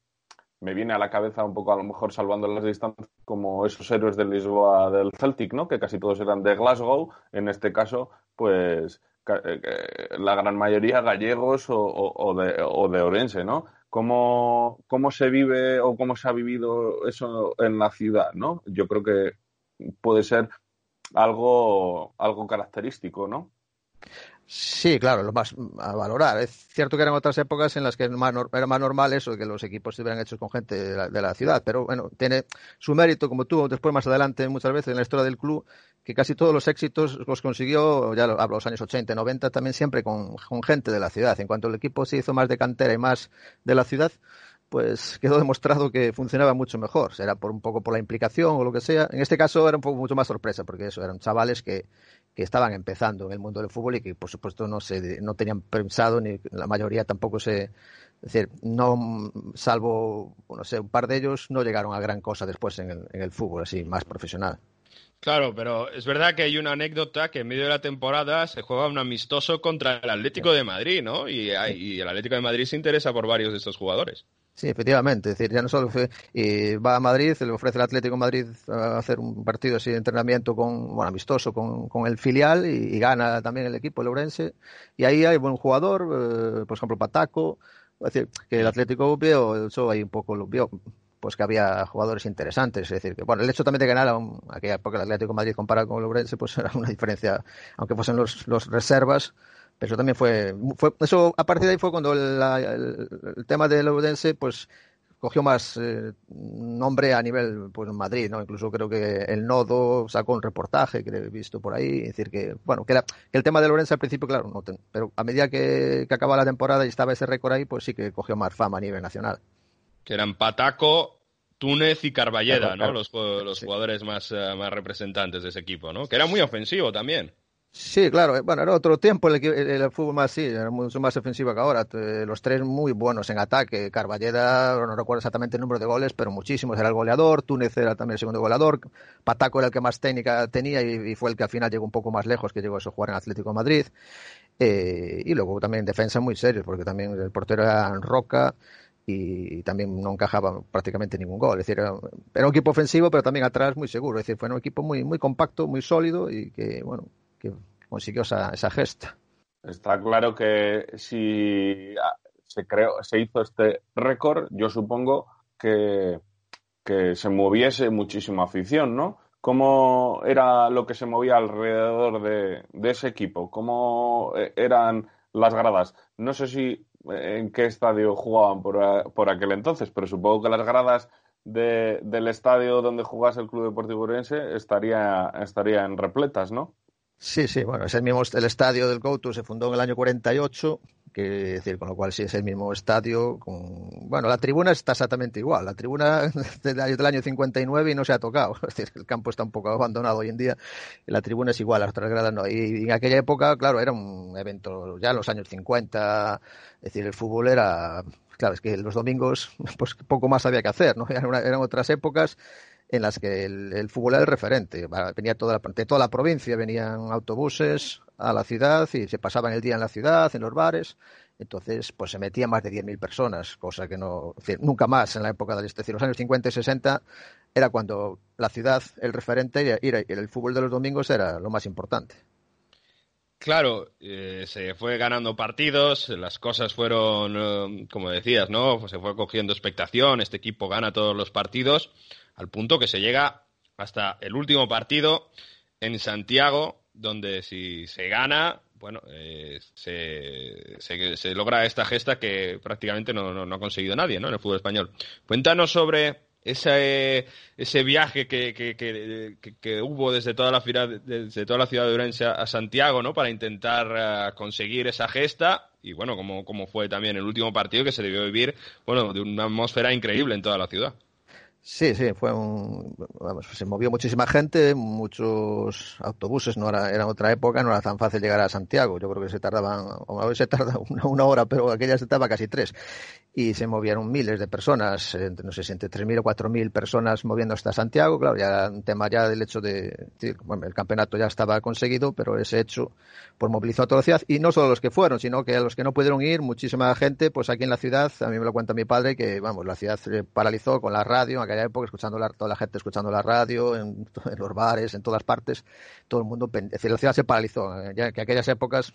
me viene a la cabeza un poco a lo mejor salvando las distancias, como esos héroes de Lisboa del Celtic, ¿no? Que casi todos eran de Glasgow, en este caso, pues eh, la gran mayoría gallegos o, de, o de Orense, ¿no? ¿Cómo, ¿Cómo se vive o cómo se ha vivido eso en la ciudad, ¿no? Yo creo que puede ser algo, algo característico, ¿no? Sí, claro, lo más a valorar. Es cierto que eran otras épocas en las que era más, normal eso, que los equipos estuvieran hechos con gente de la, ciudad, pero bueno, tiene su mérito, como tuvo después más adelante muchas veces en la historia del club, que casi todos los éxitos los consiguió, ya hablo los años 80 y 90, también siempre con, con gente de la ciudad. En cuanto el equipo se hizo más de cantera y más de la ciudad, pues quedó demostrado que funcionaba mucho mejor. Será por un poco por la implicación o lo que sea. En este caso era un poco mucho más sorpresa, porque eso eran chavales que, que estaban empezando en el mundo del fútbol y que por supuesto no se no tenían pensado ni la mayoría tampoco se es decir, no salvo no sé, un par de ellos no llegaron a gran cosa después en el, en el fútbol así más profesional. Claro, pero es verdad que hay una anécdota que en medio de la temporada se juega un amistoso contra el Atlético de Madrid, ¿no? Y, y el Atlético de Madrid se interesa por varios de estos jugadores. Sí, efectivamente. Es decir, ya no solo fue, y va a Madrid, le ofrece el Atlético Madrid hacer un partido así de entrenamiento con, bueno, amistoso con, con el filial y, gana también el equipo, el. Y ahí hay buen jugador, eh, por ejemplo, Pataco. Es decir, que el Atlético vio, eso ahí un poco lo vio, pues que había jugadores interesantes. Es decir, que bueno, el hecho también de ganar a aquella época el Atlético Madrid comparado con el Ourense, pues era una diferencia, aunque fuesen los, los reservas, pero eso también fue, fue, eso a partir de ahí fue cuando el, tema del Ourense, pues cogió más eh, nombre a nivel pues Madrid, ¿no? Incluso creo que el Nodo sacó un reportaje que he visto por ahí, decir que bueno, que, que el tema del Ourense al principio claro, no pero a medida que, que acababa la temporada y estaba ese récord ahí, pues sí que cogió más fama a nivel nacional. Que eran Pataco, Túnez y Carballeda, ¿no? Los, los jugadores más, eh, más representantes de ese equipo, ¿no? Que era muy ofensivo también. Sí, claro. Eh, bueno, era otro tiempo el, el, fútbol más sí, era mucho más ofensivo que ahora. Los tres muy buenos en ataque. Carballeda, no recuerdo exactamente el número de goles, pero muchísimos. Era el goleador. Túnez era también el segundo goleador. Pataco era el que más técnica tenía y, fue el que al final llegó un poco más lejos, que llegó a jugar en Atlético Madrid. Eh, y luego también defensa muy serios, porque también el portero era Roca y también no encajaba prácticamente ningún gol. Es decir, era, un equipo ofensivo, pero también atrás muy seguro. Es decir, fue un equipo muy, muy compacto, muy sólido y que, bueno, que consiguió esa, gesta. Está claro que si se, creó, se hizo este récord, yo supongo que, que se moviese muchísima afición, ¿no? ¿Cómo era lo que se movía alrededor de, ese equipo? ¿Cómo eh, eran las gradas? No sé si eh, en qué estadio jugaban por, por aquel entonces, pero supongo que las gradas de, del estadio donde jugase el Club Deportivo Urense estaría, estarían repletas, ¿no? Sí, sí, bueno, es el mismo el estadio del Couto se fundó en el año 48, que decir, con lo cual sí es el mismo estadio. Con, bueno, la tribuna está exactamente igual. La tribuna del año, del año 59 y no se ha tocado. Es decir, el campo está un poco abandonado hoy en día. La tribuna es igual, las otras gradas no. Y, en aquella época, claro, era un evento ya en los años 50. Es decir, el fútbol era claro, es que los domingos, pues poco más había que hacer, ¿no? eran otras épocas en las que el, fútbol era el referente. Venía toda la, de toda la provincia, venían autobuses a la ciudad y se pasaban el día en la ciudad, en los bares. Entonces, pues se metían más de 10.000 personas, cosa que no, nunca más en la época del este, los años 50 y 60 era cuando la ciudad, el referente y el fútbol de los domingos era lo más importante. Claro, eh, se fue ganando partidos, las cosas fueron, eh, como decías, ¿no? Se fue cogiendo expectación, este equipo gana todos los partidos al punto que se llega hasta el último partido en Santiago, donde si se gana, bueno, eh, se, logra esta gesta que prácticamente no, ha conseguido nadie ¿no? en el fútbol español. Cuéntanos sobre ese, ese viaje que, que, hubo desde toda, la, desde toda la ciudad de Urense a Santiago ¿no? para intentar eh, conseguir esa gesta y bueno, como, como fue también el último partido que se debió vivir bueno, de una atmósfera increíble en toda la ciudad. Sí, sí, fue un. Vamos, se movió muchísima gente, muchos autobuses, no era, era otra época, no era tan fácil llegar a Santiago. Yo creo que se tardaban, a veces se tarda una, hora, pero aquella se tardaba casi tres. Y se movieron miles de personas, no sé si entre 3.000 o 4.000 personas moviendo hasta Santiago. Claro, ya un tema ya del hecho de. Bueno, el campeonato ya estaba conseguido, pero ese hecho pues movilizó a toda la ciudad. Y no solo los que fueron, sino que a los que no pudieron ir, muchísima gente, pues aquí en la ciudad, a mí me lo cuenta mi padre, que vamos, la ciudad se paralizó con la radio aquella época, escuchando la, toda la gente escuchando la radio, en, los bares, en todas partes, todo el mundo, es decir, la ciudad se paralizó, ya que aquellas épocas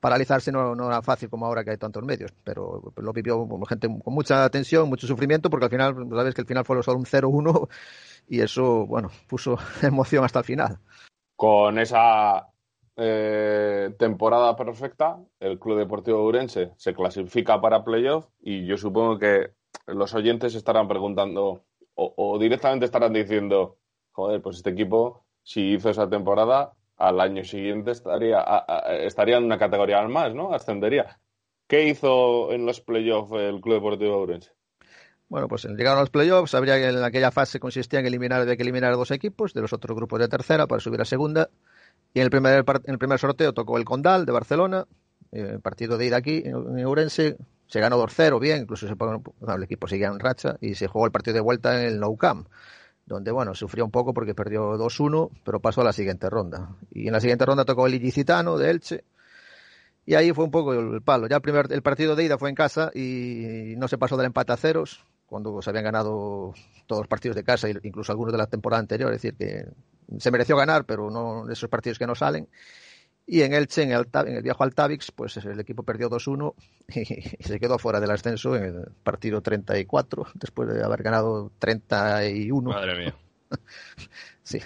paralizarse no, no, era fácil como ahora que hay tantos medios, pero lo vivió gente con mucha tensión, mucho sufrimiento, porque al final, sabes que el final fue solo un 0-1 y eso, bueno, puso emoción hasta el final. Con esa eh, temporada perfecta, el Club Deportivo Urense se clasifica para playoff y yo supongo que los oyentes estarán preguntando o, directamente estarán diciendo, joder, pues este equipo, si hizo esa temporada, al año siguiente estaría, estaría en una categoría al más, ¿no? Ascendería. ¿Qué hizo en los playoffs el Club Deportivo Ourense? Bueno, pues llegaron a los playoffs, sabría que en aquella fase consistía en eliminar, había que eliminar a dos equipos de los otros grupos de tercera para subir a segunda. Y en el primer, en el primer sorteo tocó el Condal de Barcelona, el partido de ida aquí en Ourense, se ganó 2-0 bien, incluso se el equipo seguía en racha y se jugó el partido de vuelta en el Nou Camp, donde bueno, sufrió un poco porque perdió 2-1, pero pasó a la siguiente ronda. Y en la siguiente ronda tocó el Illicitano de Elche Y ahí fue un poco el palo. Ya el, primer, el partido de ida fue en casa y no se pasó del empate a ceros, cuando se habían ganado todos los partidos de casa, incluso algunos de la temporada anterior. Es decir, que se mereció ganar, pero no esos partidos que no salen. Y en Elche, en el, en el viejo Altavix, pues el equipo perdió 2-1 y, se quedó fuera del ascenso en el partido 34, después de haber ganado 31. Madre mía. sí.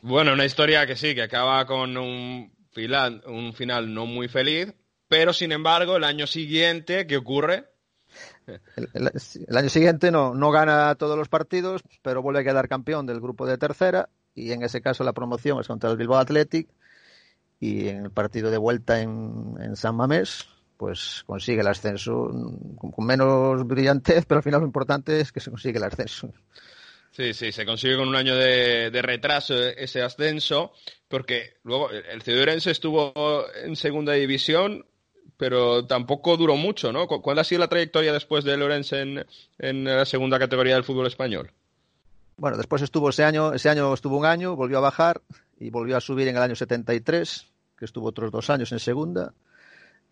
Bueno, una historia que sí, que acaba con un final, un final no muy feliz, pero sin embargo, el año siguiente, ¿qué ocurre? El, año siguiente no, no gana todos los partidos, pero vuelve a quedar campeón del grupo de tercera y en ese caso la promoción es contra el Bilbao Athletic y en el partido de vuelta en, en San Mamés pues consigue el ascenso con, menos brillantez, pero al final lo importante es que se consigue el ascenso. Sí, sí, se consigue con un año de, retraso ese ascenso, porque luego el Ciudadarense estuvo en segunda división, pero tampoco duró mucho, ¿no? ¿Cuál ha sido la trayectoria después de Lorenzo en, en la segunda categoría del fútbol español? Bueno, después estuvo ese año, ese año estuvo un año, volvió a bajar y volvió a subir en el año 73, que estuvo otros dos años en segunda.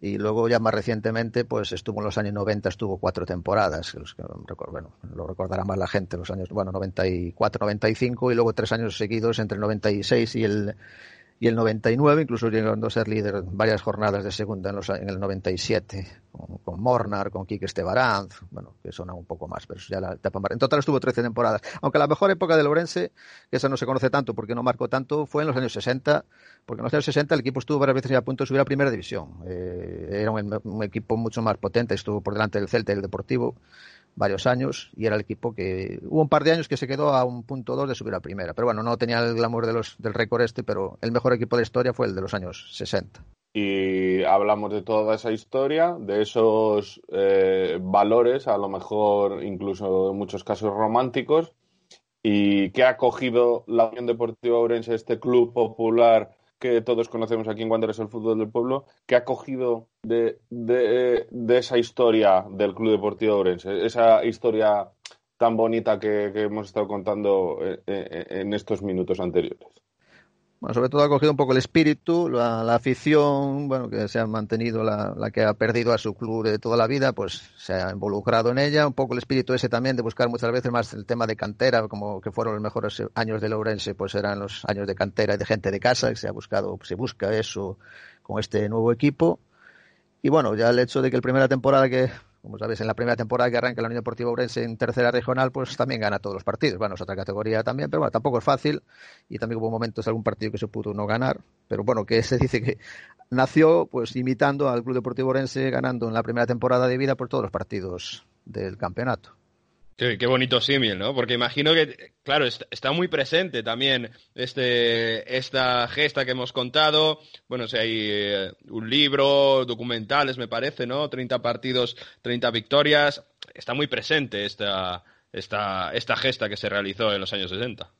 Y luego ya más recientemente, pues estuvo en los años 90, estuvo cuatro temporadas, los que, bueno, lo recordará más la gente, los años, bueno, 94, 95 y luego tres años seguidos entre el 96 y el, y el 99, incluso llegando a ser líder varias jornadas de segunda en, los, en el 97, con, con Mornar, con Quique Estebaranz, bueno, que suena un poco más, pero ya la etapa En total estuvo 13 temporadas. Aunque la mejor época de Lorense, que esa no se conoce tanto porque no marcó tanto, fue en los años 60, porque en los años 60 el equipo estuvo varias veces a punto de subir a primera división. Eh, era un, un, equipo mucho más potente, estuvo por delante del Celta y del Deportivo varios años y era el equipo que hubo un par de años que se quedó a un punto dos de subir a primera. Pero bueno, no tenía el glamour de los, del récord este, pero el mejor equipo de historia fue el de los años 60. Y hablamos de toda esa historia, de esos eh, valores, a lo mejor incluso en muchos casos románticos, y que ha cogido la Unión Deportiva Orense, este club popular que todos conocemos aquí en Wanderers el fútbol del pueblo, que ha cogido de, de, esa historia del Club Deportivo Orense, esa historia tan bonita que, hemos estado contando en, en estos minutos anteriores. Bueno, sobre todo ha cogido un poco el espíritu, la, la afición, bueno, que se ha mantenido, la, la, que ha perdido a su club de toda la vida, pues se ha involucrado en ella, un poco el espíritu ese también de buscar muchas veces más el tema de cantera, como que fueron los mejores años de Lourense, pues eran los años de cantera y de gente de casa, que se ha buscado, se busca eso con este nuevo equipo. Y bueno, ya el hecho de que la primera temporada que como sabéis, en la primera temporada que arranca la Unión Deportiva Ourense en tercera regional, pues también gana todos los partidos. Bueno, es otra categoría también, pero bueno, tampoco es fácil. Y también hubo momentos, algún partido que se pudo no ganar. Pero bueno, que se dice que nació pues imitando al Club Deportivo Ourense, ganando en la primera temporada de vida por todos los partidos del campeonato. Qué, bonito símil, ¿no? Porque imagino que, claro, está, muy presente también este, esta gesta que hemos contado. Bueno, si hay eh, un libro, documentales, me parece, ¿no? 30 partidos, 30 victorias. Está muy presente esta, esta, esta gesta que se realizó en los años 60.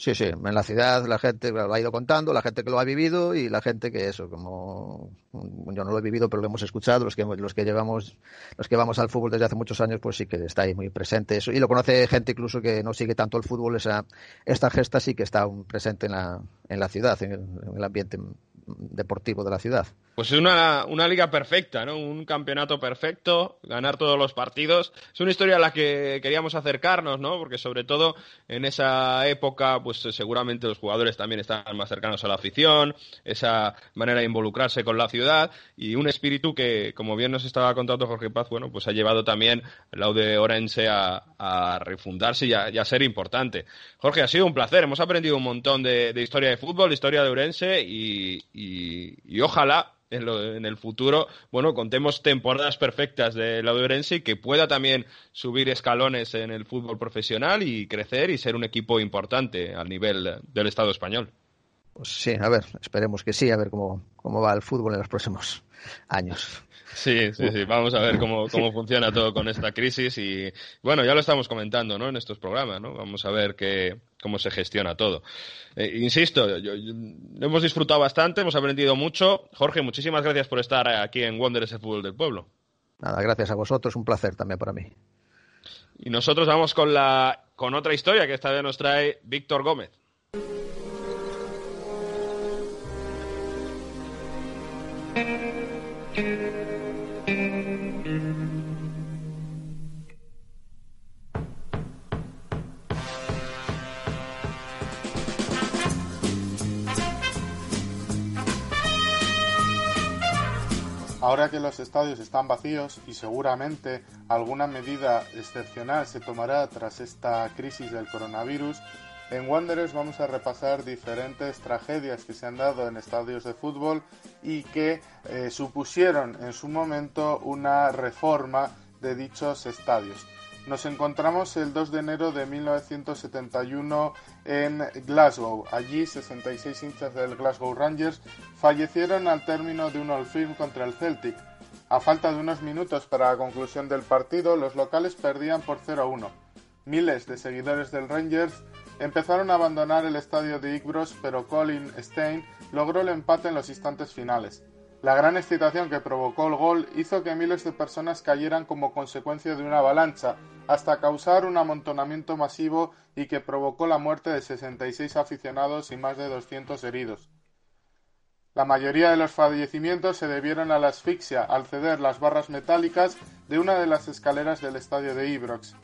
Sí, sí, en la ciudad la gente lo ha ido contando, la gente que lo ha vivido y la gente que eso, como yo no lo he vivido, pero lo hemos escuchado, los que los que llevamos, los que vamos al fútbol desde hace muchos años, pues sí que está ahí muy presente eso. Y lo conoce gente incluso que no sigue tanto el fútbol, esa, esta gesta sí que está presente en la, en la ciudad, en el, en el ambiente deportivo de la ciudad. Pues es una, una, liga perfecta, ¿no? Un campeonato perfecto, ganar todos los partidos. Es una historia a la que queríamos acercarnos, ¿no? Porque sobre todo en esa época, pues seguramente los jugadores también estaban más cercanos a la afición, esa manera de involucrarse con la ciudad y un espíritu que, como bien nos estaba contando Jorge Paz, bueno, pues ha llevado también la de Orense a, a refundarse y a, a, ser importante. Jorge, ha sido un placer. Hemos aprendido un montón de, de historia de fútbol, historia de Orense y, y ojalá en, lo, en, el futuro, bueno, contemos temporadas perfectas de la Urense y que pueda también subir escalones en el fútbol profesional y crecer y ser un equipo importante al nivel del Estado español. Pues sí, a ver, esperemos que sí, a ver cómo, cómo va el fútbol en los próximos años. Sí, sí, sí. Vamos a ver cómo, cómo funciona todo con esta crisis y, bueno, ya lo estamos comentando, ¿no? En estos programas, ¿no? Vamos a ver qué, cómo se gestiona todo. Eh, insisto, yo, yo, hemos disfrutado bastante, hemos aprendido mucho. Jorge, muchísimas gracias por estar aquí en Wanderers el Fútbol del Pueblo. Nada, gracias a vosotros, un placer también para mí. Y nosotros vamos con, la, con otra historia que esta vez nos trae Víctor Gómez. Ahora que los estadios están vacíos y seguramente alguna medida excepcional se tomará tras esta crisis del coronavirus, en Wanderers vamos a repasar diferentes tragedias que se han dado en estadios de fútbol y que eh, supusieron en su momento una reforma de dichos estadios. Nos encontramos el 2 de enero de 1971 en Glasgow. Allí 66 hinchas del Glasgow Rangers fallecieron al término de un all-film contra el Celtic. A falta de unos minutos para la conclusión del partido, los locales perdían por 0-1. Miles de seguidores del Rangers empezaron a abandonar el estadio de Igbros, pero Colin Stein logró el empate en los instantes finales. La gran excitación que provocó el gol hizo que miles de personas cayeran como consecuencia de una avalancha, hasta causar un amontonamiento masivo y que provocó la muerte de 66 aficionados y más de 200 heridos. La mayoría de los fallecimientos se debieron a la asfixia al ceder las barras metálicas de una de las escaleras del estadio de Ibrox,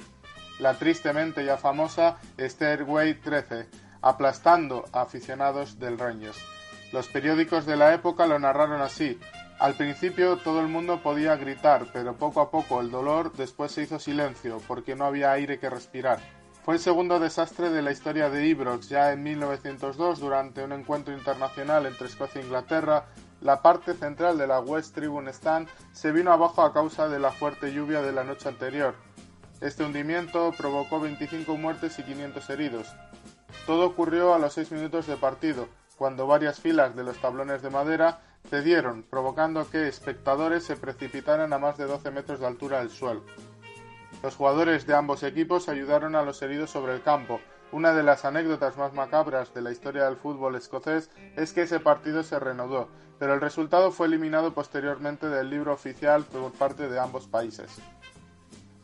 la tristemente ya famosa Stairway 13, aplastando a aficionados del Rangers. Los periódicos de la época lo narraron así. Al principio todo el mundo podía gritar, pero poco a poco el dolor después se hizo silencio, porque no había aire que respirar. Fue el segundo desastre de la historia de Ibrox, ya en 1902, durante un encuentro internacional entre Escocia e Inglaterra, la parte central de la West Tribune Stand se vino abajo a causa de la fuerte lluvia de la noche anterior. Este hundimiento provocó 25 muertes y 500 heridos. Todo ocurrió a los 6 minutos de partido, cuando varias filas de los tablones de madera cedieron, provocando que espectadores se precipitaran a más de 12 metros de altura del suelo. Los jugadores de ambos equipos ayudaron a los heridos sobre el campo. Una de las anécdotas más macabras de la historia del fútbol escocés es que ese partido se reanudó, pero el resultado fue eliminado posteriormente del libro oficial por parte de ambos países.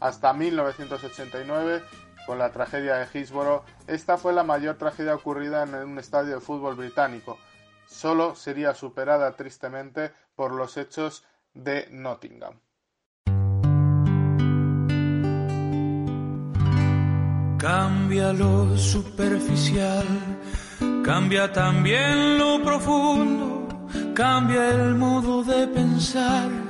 Hasta 1989 con la tragedia de Hillsborough, esta fue la mayor tragedia ocurrida en un estadio de fútbol británico. Solo sería superada tristemente por los hechos de Nottingham. Cambia lo superficial, cambia también lo profundo, cambia el modo de pensar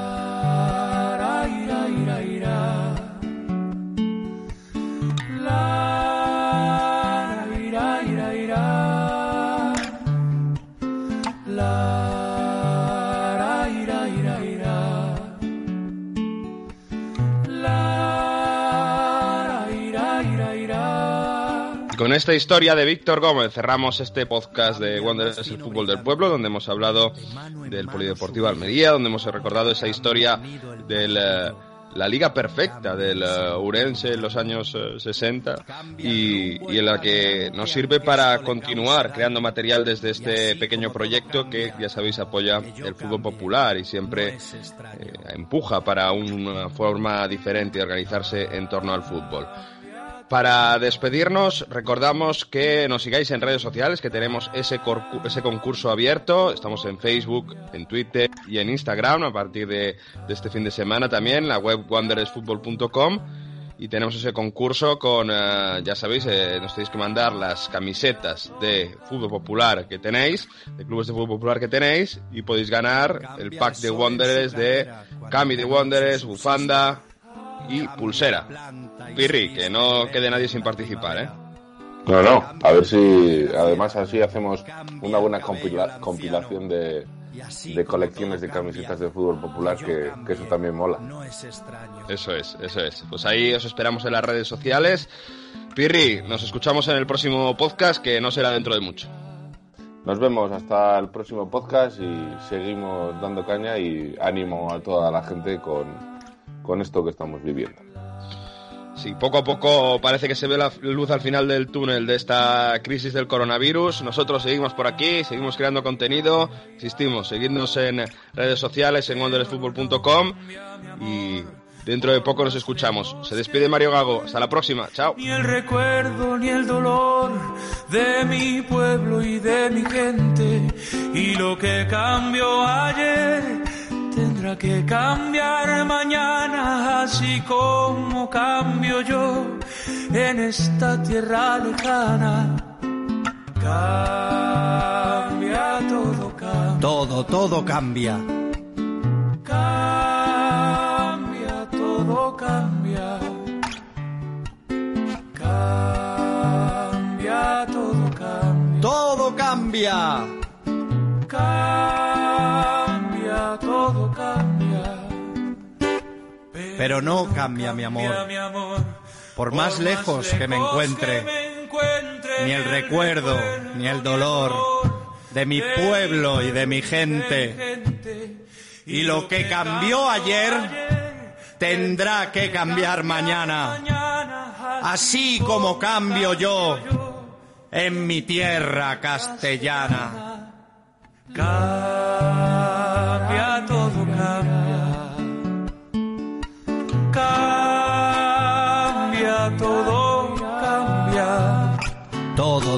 con esta historia de Víctor Gómez cerramos este podcast de Wanderers el fútbol del pueblo, donde hemos hablado del Polideportivo Almería, donde hemos recordado esa historia de la liga perfecta del uh, Urense en los años 60 y, en la que nos sirve para continuar creando material desde este pequeño proyecto que, ya sabéis, apoya el fútbol popular y siempre eh, empuja para una forma diferente de organizarse en torno al fútbol. Para despedirnos, recordamos que nos sigáis en redes sociales, que tenemos ese, ese concurso abierto. Estamos en Facebook, en Twitter y en Instagram a partir de, este fin de semana también, la web wanderersfootball.com. Y tenemos ese concurso con, eh, ya sabéis, eh, nos tenéis que mandar las camisetas de fútbol popular que tenéis, de clubes de fútbol popular que tenéis, y podéis ganar el pack de Wanderers de Cami de Wanderers, bufanda, y pulsera. Pirri, que no quede nadie sin participar, ¿eh? No, no, a ver si además así hacemos una buena compilación de, de colecciones de camisetas de fútbol popular, que, que, eso también mola. Eso es, eso es. Pues ahí os esperamos en las redes sociales. Pirri, nos escuchamos en el próximo podcast, que no será dentro de mucho. Nos vemos hasta el próximo podcast y seguimos dando caña y ánimo a toda la gente con, con esto que estamos viviendo. Sí, poco a poco parece que se ve la luz al final del túnel de esta crisis del coronavirus. Nosotros seguimos por aquí, seguimos creando contenido, insistimos, seguidnos en redes sociales, en wanderesfutbol.com y dentro de poco nos escuchamos. Se despide Mario Gago, hasta la próxima, chao. Ni el recuerdo ni el dolor de mi pueblo y de mi gente y lo que cambió ayer tendrá que cambiar mañana, así como cambio yo en esta tierra lejana. Cambia todo, cambia. Todo, todo cambia. Cambia, todo cambia. Cambia, todo cambia. Todo cambia. Cambia, Pero no cambia mi amor. Por más lejos que me encuentre, ni el recuerdo, ni el dolor de mi pueblo y de mi gente. Y lo que cambió ayer tendrá que cambiar mañana, así como cambio yo en mi tierra castellana.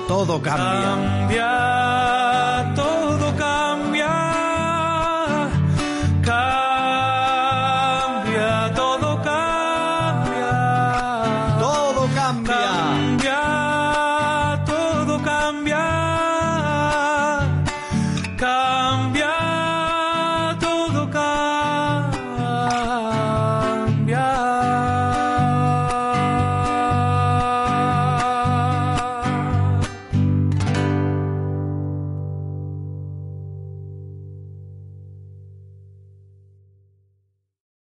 Todo cambia.